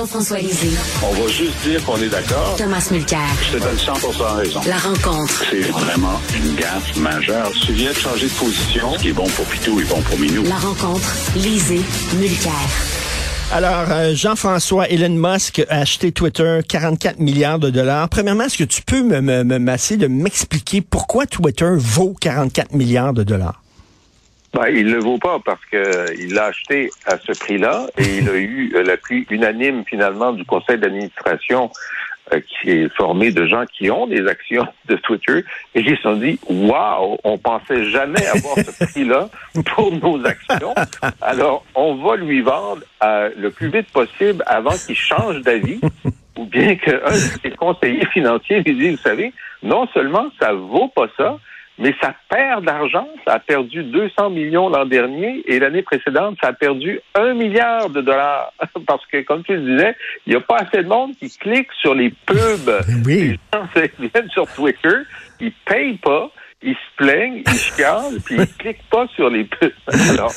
Jean-François Lisée. On va juste dire qu'on est d'accord. Thomas Mulcair. Je te donne 100 raison. La rencontre. C'est vraiment une gaffe majeure. Tu viens de changer de position. Ce qui est bon pour Pitou est bon pour Minou. La rencontre. Lisée. Mulcair. Alors, euh, Jean-François, Elon Musk a acheté Twitter 44 milliards de dollars. Premièrement, est-ce que tu peux me, me, me masser de m'expliquer pourquoi Twitter vaut 44 milliards de dollars? Ben, il ne le vaut pas parce qu'il l'a acheté à ce prix-là et il a eu l'appui unanime finalement du conseil d'administration euh, qui est formé de gens qui ont des actions de Twitter et qui se sont dit Waouh, on pensait jamais avoir ce prix-là pour nos actions. Alors, on va lui vendre euh, le plus vite possible avant qu'il change d'avis ou bien qu'un de ses conseillers financiers lui dise Vous savez, non seulement ça vaut pas ça, mais ça perd d'argent. Ça a perdu 200 millions l'an dernier et l'année précédente, ça a perdu un milliard de dollars. Parce que, comme tu le disais, il n'y a pas assez de monde qui clique sur les pubs. Oui. Les gens viennent sur Twitter, ils payent pas, ils se plaignent, ils chialent, puis ils cliquent pas sur les pubs. Alors,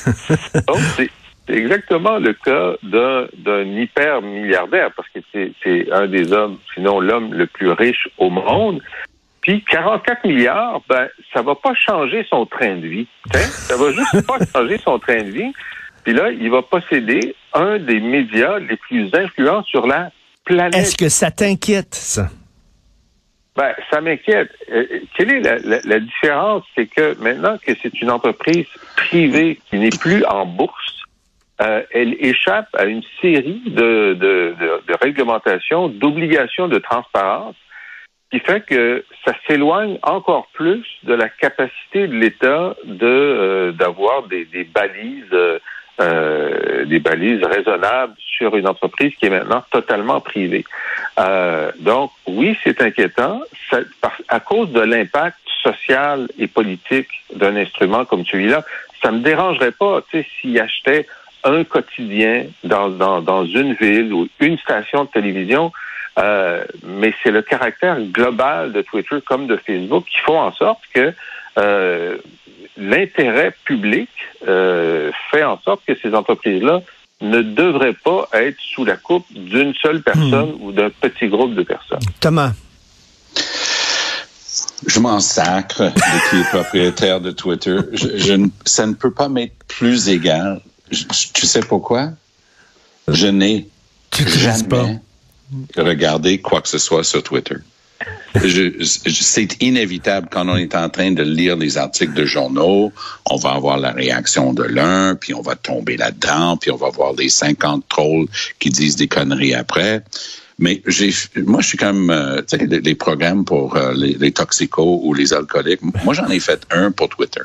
donc, c'est exactement le cas d'un, d'un hyper milliardaire, parce que c'est un des hommes, sinon l'homme le plus riche au monde. Puis 44 milliards, ben ça va pas changer son train de vie. T'sais? Ça va juste pas changer son train de vie. Puis là, il va posséder un des médias les plus influents sur la planète. Est-ce que ça t'inquiète, ça? Ben, ça m'inquiète. Euh, quelle est la, la, la différence? C'est que maintenant que c'est une entreprise privée qui n'est plus en bourse, euh, elle échappe à une série de, de, de, de réglementations, d'obligations de transparence qui fait que ça s'éloigne encore plus de la capacité de l'État de euh, d'avoir des, des balises euh, des balises raisonnables sur une entreprise qui est maintenant totalement privée. Euh, donc oui, c'est inquiétant ça, à cause de l'impact social et politique d'un instrument comme celui-là. Ça me dérangerait pas, tu sais, s'il achetait un quotidien dans, dans, dans une ville ou une station de télévision euh, mais c'est le caractère global de Twitter comme de Facebook qui font en sorte que euh, l'intérêt public euh, fait en sorte que ces entreprises-là ne devraient pas être sous la coupe d'une seule personne hmm. ou d'un petit groupe de personnes. Thomas. Je m'en sacre de qui est propriétaire de Twitter. Je, je, ça ne peut pas m'être plus égal. Je, tu sais pourquoi? Je n'ai jamais pas regarder quoi que ce soit sur Twitter. c'est inévitable quand on est en train de lire les articles de journaux, on va avoir la réaction de l'un, puis on va tomber là-dedans, puis on va voir les 50 trolls qui disent des conneries après. Mais moi, je suis comme, euh, sais, les, programmes pour euh, les, les, toxicos ou les alcooliques. Moi, j'en ai fait un pour Twitter.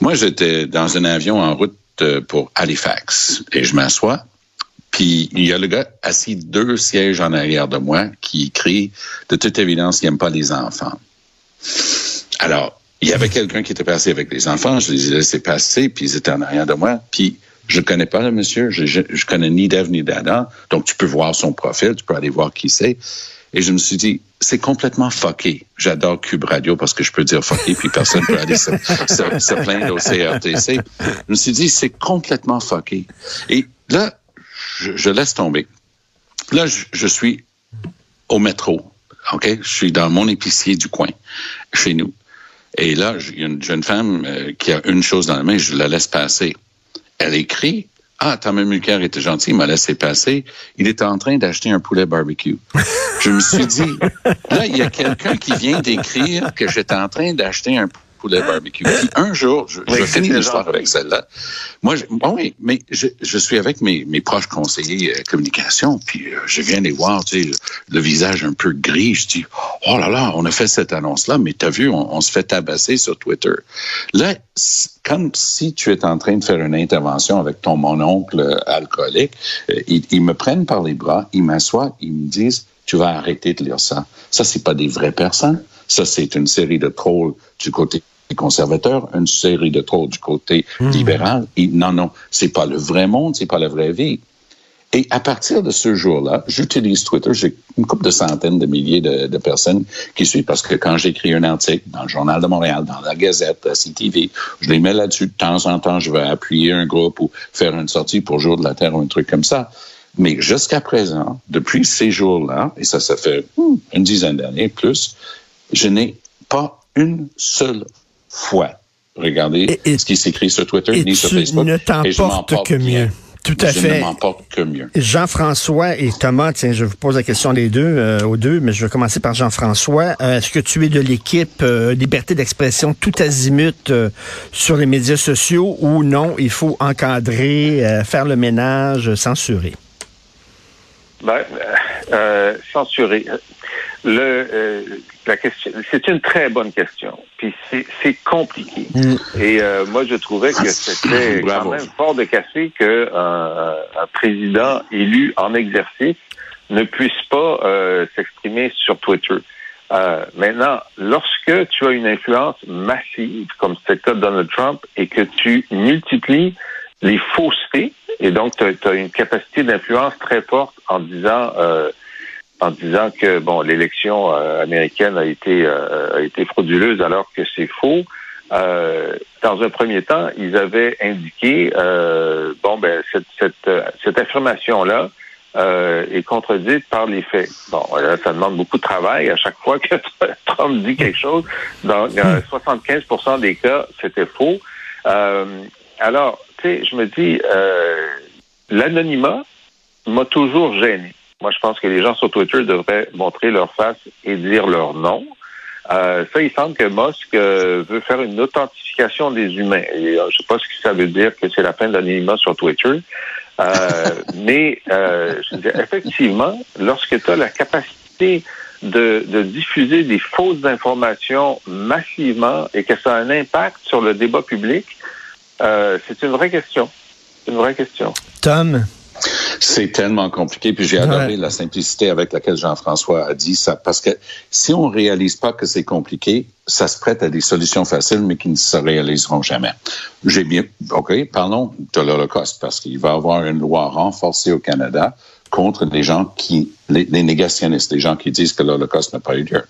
Moi, j'étais dans un avion en route euh, pour Halifax et je m'assois puis il y a le gars assis deux sièges en arrière de moi qui crie, de toute évidence, il n'aime pas les enfants. Alors, il y avait quelqu'un qui était passé avec les enfants, je les ai laissés passer, puis ils étaient en arrière de moi. Puis je ne connais pas le monsieur, je, je, je connais ni d'Ève ni d'Adam, donc tu peux voir son profil, tu peux aller voir qui c'est. Et je me suis dit, c'est complètement fucké. J'adore Cube Radio parce que je peux dire fucké, puis personne peut aller se, se plaindre au CRTC. Je me suis dit, c'est complètement fucké. Et là, je, laisse tomber. Là, je, suis au métro, OK? Je suis dans mon épicier du coin, chez nous. Et là, il y a une jeune femme euh, qui a une chose dans la main, je la laisse passer. Elle écrit ah, Thomas Mulcair était gentil, il m'a laissé passer. Il était en train d'acheter un poulet barbecue. Je me suis dit, là, il y a quelqu'un qui vient d'écrire que j'étais en train d'acheter un poulet barbecue. Puis un jour, je, oui, je finis l'histoire avec celle-là. Moi, je, bon, oui, mais je, je, suis avec mes, mes proches conseillers euh, communication, puis euh, je viens les voir, tu sais, le, le, visage un peu gris. Je dis, oh là là, on a fait cette annonce-là, mais t'as vu, on, on, se fait tabasser sur Twitter. Là, comme si tu es en train de faire une intervention avec ton mononcle euh, alcoolique, euh, ils, ils me prennent par les bras, ils m'assoient, ils me disent, tu vas arrêter de lire ça. Ça, c'est pas des vraies personnes. Ça, c'est une série de trolls du côté conservateurs, une série de trolls du côté mmh. libéral. Et non, non, c'est pas le vrai monde, c'est pas la vraie vie. Et à partir de ce jour-là, j'utilise Twitter. J'ai une couple de centaines de milliers de, de, personnes qui suivent parce que quand j'écris un article dans le Journal de Montréal, dans la Gazette, la CTV, je les mets là-dessus. De temps en temps, je vais appuyer un groupe ou faire une sortie pour Jour de la Terre ou un truc comme ça. Mais jusqu'à présent, depuis ces jours-là, et ça, ça fait hmm, une dizaine d'années plus, je n'ai pas une seule fois regardé ce qui s'écrit sur Twitter ni sur Facebook. Ne et je m'en porte que mieux. Tout à je fait. ne m'en porte que mieux. Jean-François et Thomas, tiens, je vous pose la question des deux, euh, aux deux, mais je vais commencer par Jean-François. Euh, est-ce que tu es de l'équipe euh, liberté d'expression tout azimut sur les médias sociaux ou non, il faut encadrer, faire le ménage, censurer? Ben, censurer. Le, la question, c'est une très bonne question. Puis c'est compliqué. Mm. Et euh, moi, je trouvais que c'était quand même fort de casser qu'un un président élu en exercice ne puisse pas euh, s'exprimer sur Twitter. Euh, maintenant, lorsque tu as une influence massive, comme c'est le cas de Donald Trump, et que tu multiplies les faussetés, et donc tu as, une capacité d'influence très forte en disant euh, en disant que bon l'élection euh, américaine a été euh, a été frauduleuse alors que c'est faux. Euh, dans un premier temps, ils avaient indiqué bon ben cette cette, cette affirmation là est contredite par les faits. Bon, ça demande beaucoup de travail à chaque fois que Trump dit quelque chose. Dans 75% des cas, c'était faux. alors, tu sais, je me dis l'anonymat m'a toujours gêné. Moi, je pense que les gens sur Twitter devraient montrer leur face et dire leur nom. Euh, ça, il semble que Musk euh, veut faire une authentification des humains. Et, euh, je ne sais pas ce que ça veut dire que c'est la fin de l'anonymat sur Twitter. mais je veux effectivement, lorsque tu as la capacité de, de, diffuser des fausses informations massivement et que ça a un impact sur le débat public, c'est une vraie question. C'est une vraie question. Tom, c'est tellement compliqué. Puis j'ai adoré la simplicité avec laquelle Jean-François a dit ça. Parce que si on réalise pas que c'est compliqué, ça se prête à des solutions faciles, mais qui ne se réaliseront jamais. J'ai bien, OK, parlons de l'Holocauste, parce qu'il va y avoir une loi renforcée au Canada contre les gens qui, les, négationnistes, les gens qui disent que l'Holocauste n'a pas eu lieu.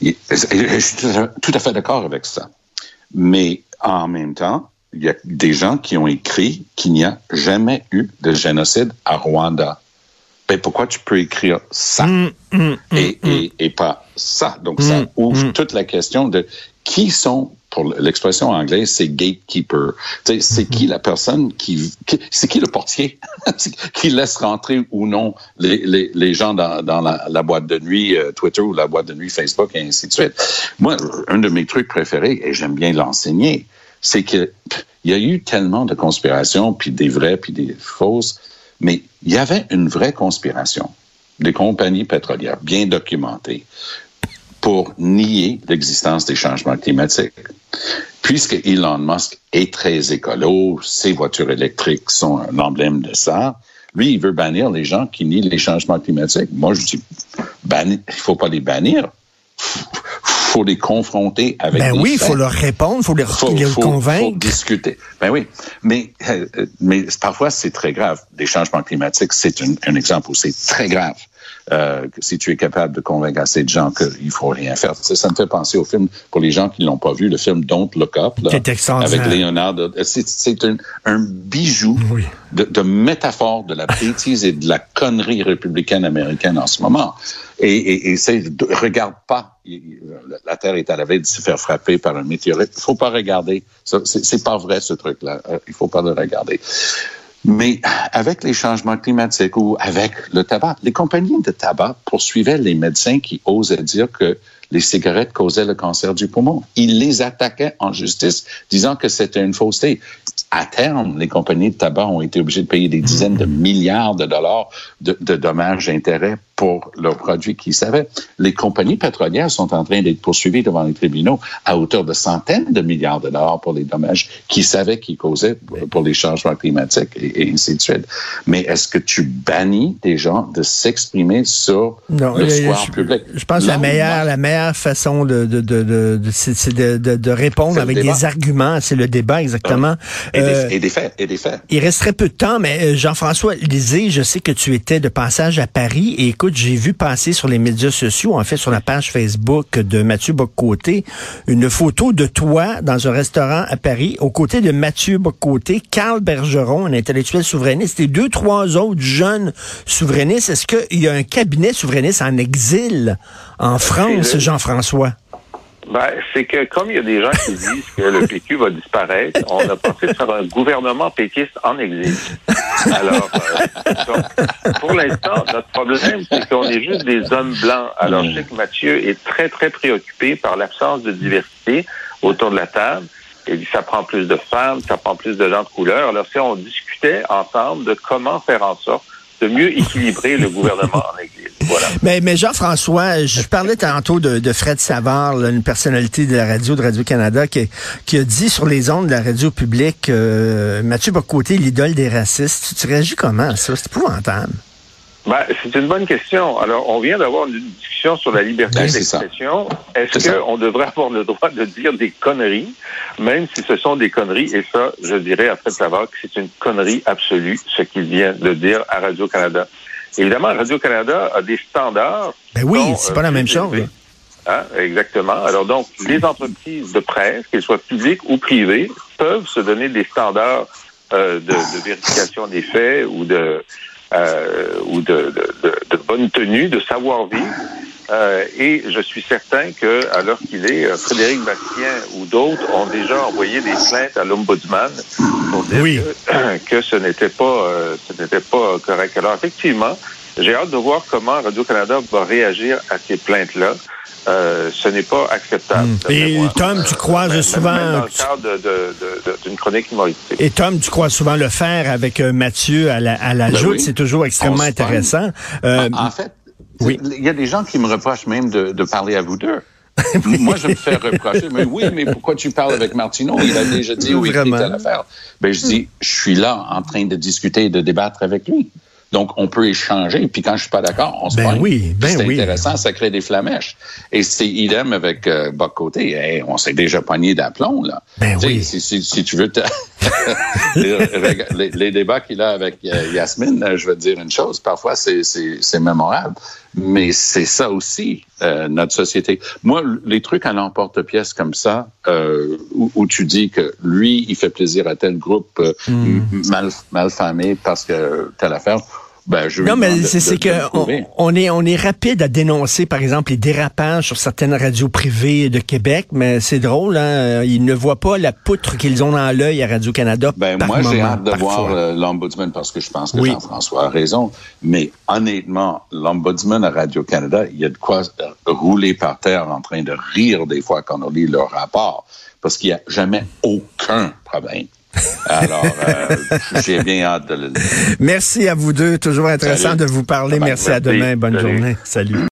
je suis tout à fait d'accord avec ça. Mais en même temps, il y a des gens qui ont écrit qu'il n'y a jamais eu de génocide à Rwanda. Ben, pourquoi tu peux écrire ça mm, mm, mm, et, et, pas ça? Donc, ça ouvre toute la question de qui sont, pour l'expression anglaise, c'est gatekeeper. C'est qui la personne qui, c'est qui le portier? Qui laisse rentrer ou non les, les, les gens dans, dans la, la, boîte de nuit euh, Twitter ou la boîte de nuit Facebook et ainsi de suite. Moi, un de mes trucs préférés, et j'aime bien l'enseigner, c'est que il y a eu tellement de conspirations, puis des vraies, puis des fausses, mais il y avait une vraie conspiration des compagnies pétrolières bien documentées pour nier l'existence des changements climatiques. Puisque Elon Musk est très écolo, ses voitures électriques sont un emblème de ça, lui, il veut bannir les gens qui nient les changements climatiques. Moi, je dis, il faut pas les bannir faut les confronter avec ben oui, il faut leur répondre, il faut les, faut, les convaincre. Faut discuter. Ben oui, mais, euh, mais parfois, c'est très grave. Les changements climatiques, c'est un, un exemple où c'est très grave. Euh, si tu es capable de convaincre assez de gens qu'il faut rien faire. Ça, me fait penser au film, pour les gens qui l'ont pas vu, le film Don't Look Up, là, avec Leonardo. C'est un, un, bijou de, de, métaphore de la bêtise et de la connerie républicaine américaine en ce moment. Et, et, et c'est, regarde pas, la Terre est à la veille de se faire frapper par un météorite. Il faut pas regarder. C'est pas vrai ce truc-là. Euh, il faut pas le regarder. Mais avec les changements climatiques ou avec le tabac, les compagnies de tabac poursuivaient les médecins qui osaient dire que les cigarettes causaient le cancer du poumon. Ils les attaquaient en justice, disant que c'était une fausseté. À terme, les compagnies de tabac ont été obligées de payer des dizaines de milliards de dollars de, dommages et intérêts pour leurs produits qu'ils savaient. Les compagnies pétrolières sont en train d'être poursuivies devant les tribunaux à hauteur de centaines de milliards de dollars pour les dommages qu'ils savaient qu'ils causaient pour les changements climatiques et, ainsi de suite. Mais est-ce que tu bannis des gens de s'exprimer sur le square public? Je pense que la meilleure, la meilleure façon de, de, de, de, de, répondre avec des arguments, c'est le débat exactement. Et, des, euh, et, des, faits, et des faits. Il resterait peu de temps, mais euh, Jean-François Lisée, je sais que tu étais de passage à Paris et écoute, écoute, j'ai vu passer sur les médias sociaux, en fait sur la page Facebook de Mathieu Boccoté, une photo de toi dans un restaurant à Paris, aux côtés de Mathieu Boccoté, Carl Bergeron, un intellectuel souverainiste, et deux, trois autres jeunes souverainistes. Est-ce qu'il y a un cabinet souverainiste en exil en France, Jean-François? Ben, c'est que comme il y a des gens qui disent que le PQ va disparaître, on a pensé faire un gouvernement péquiste en exil. Alors, euh, donc, pour l'instant, notre problème, c'est qu'on est juste des hommes blancs. Alors, je sais que Mathieu est très, très préoccupé par l'absence de diversité autour de la table. Et ça prend plus de femmes, ça prend plus de gens de couleur. Alors, si on discutait ensemble de comment faire en sorte de mieux équilibrer le gouvernement. Mais, Jean-François, je parlais tantôt de, Fred Savard, une personnalité de la radio, de Radio-Canada, qui, qui, a dit sur les ondes de la radio publique, euh, Mathieu Bocoté, l'idole des racistes. Tu, tu réagis comment à ça? C'est épouvantable. Ben, c'est une bonne question. Alors, on vient d'avoir une discussion sur la liberté Ben, d'expression. Est-ce qu'on devrait avoir le droit de dire des conneries, même si ce sont des conneries? Et ça, je dirais après savoir que c'est une connerie absolue, ce qu'il vient de dire à Radio-Canada. Évidemment, Radio-Canada a des standards. Ben oui, c'est pas euh, la même plus chose. Hein, exactement. Alors donc, les entreprises de presse, qu'elles soient publiques ou privées, peuvent se donner des standards euh, de, de vérification des faits ou de euh, ou de, de, de, de bonne tenue, de savoir-vivre. Euh, et je suis certain que, à l'heure qu'il est, euh, Frédéric Bastien ou d'autres ont déjà envoyé des plaintes à l'ombudsman pour dire Oui. que, que ce n'était pas, euh, ce n'était pas correct. Alors effectivement, j'ai hâte de voir comment Radio Canada va réagir à ces plaintes-là. Euh, ce n'est pas acceptable. Mm. d'après Et moi. Tom, tu croises même- souvent- même dans le cadre d'une chronique humoristique. Et Tom, tu crois souvent le faire avec euh, Mathieu à la, à la Ben joute. oui. C'est toujours extrêmement intéressant. Euh, En fait, oui. il y a des gens qui me reprochent même de, de parler à vous deux. Moi, je me fais reprocher, mais oui, mais pourquoi tu parles avec Martineau? Il a déjà dit oui, Vraiment. telle affaire. Ben, je dis, je suis là en train de discuter et de débattre avec lui. Donc, on peut échanger. Puis quand je suis pas d'accord, on se Ben oui, ben c'est oui. intéressant, ça crée des flamèches. Et c'est idem avec euh, Boc Côté. Hey, on s'est déjà pogné d'aplomb, là. Ben oui. Si, si, si tu veux te- les, débats qu'il a avec euh, Yasmine, euh, je vais te dire une chose, parfois c'est, c'est, c'est mémorable, mais c'est ça aussi, euh, notre société. Moi, les trucs à l'emporte-pièce comme ça, euh, où, où tu dis que lui, il fait plaisir à tel groupe euh, Hmm. mal, mal famé parce que telle affaire, ben, je Non, mais c'est que on, est on est rapide à dénoncer, par exemple, les dérapages sur certaines radios privées de Québec, mais c'est drôle, hein, ils ne voient pas la poutre qu'ils ont dans l'œil à Radio Canada. Ben, par moi, j'ai hâte de parfois. voir euh, l'Ombudsman parce que je pense que Oui. Jean-François a raison. Mais honnêtement, l'Ombudsman à Radio-Canada, il y a de quoi euh, rouler par terre en train de rire des fois quand on lit leur rapport parce qu'il n'y a jamais aucun problème. Alors, euh, j'ai bien hâte de le. Merci à vous deux, toujours intéressant Salut. de vous parler. Merci à demain, bonne Salut. journée. Salut.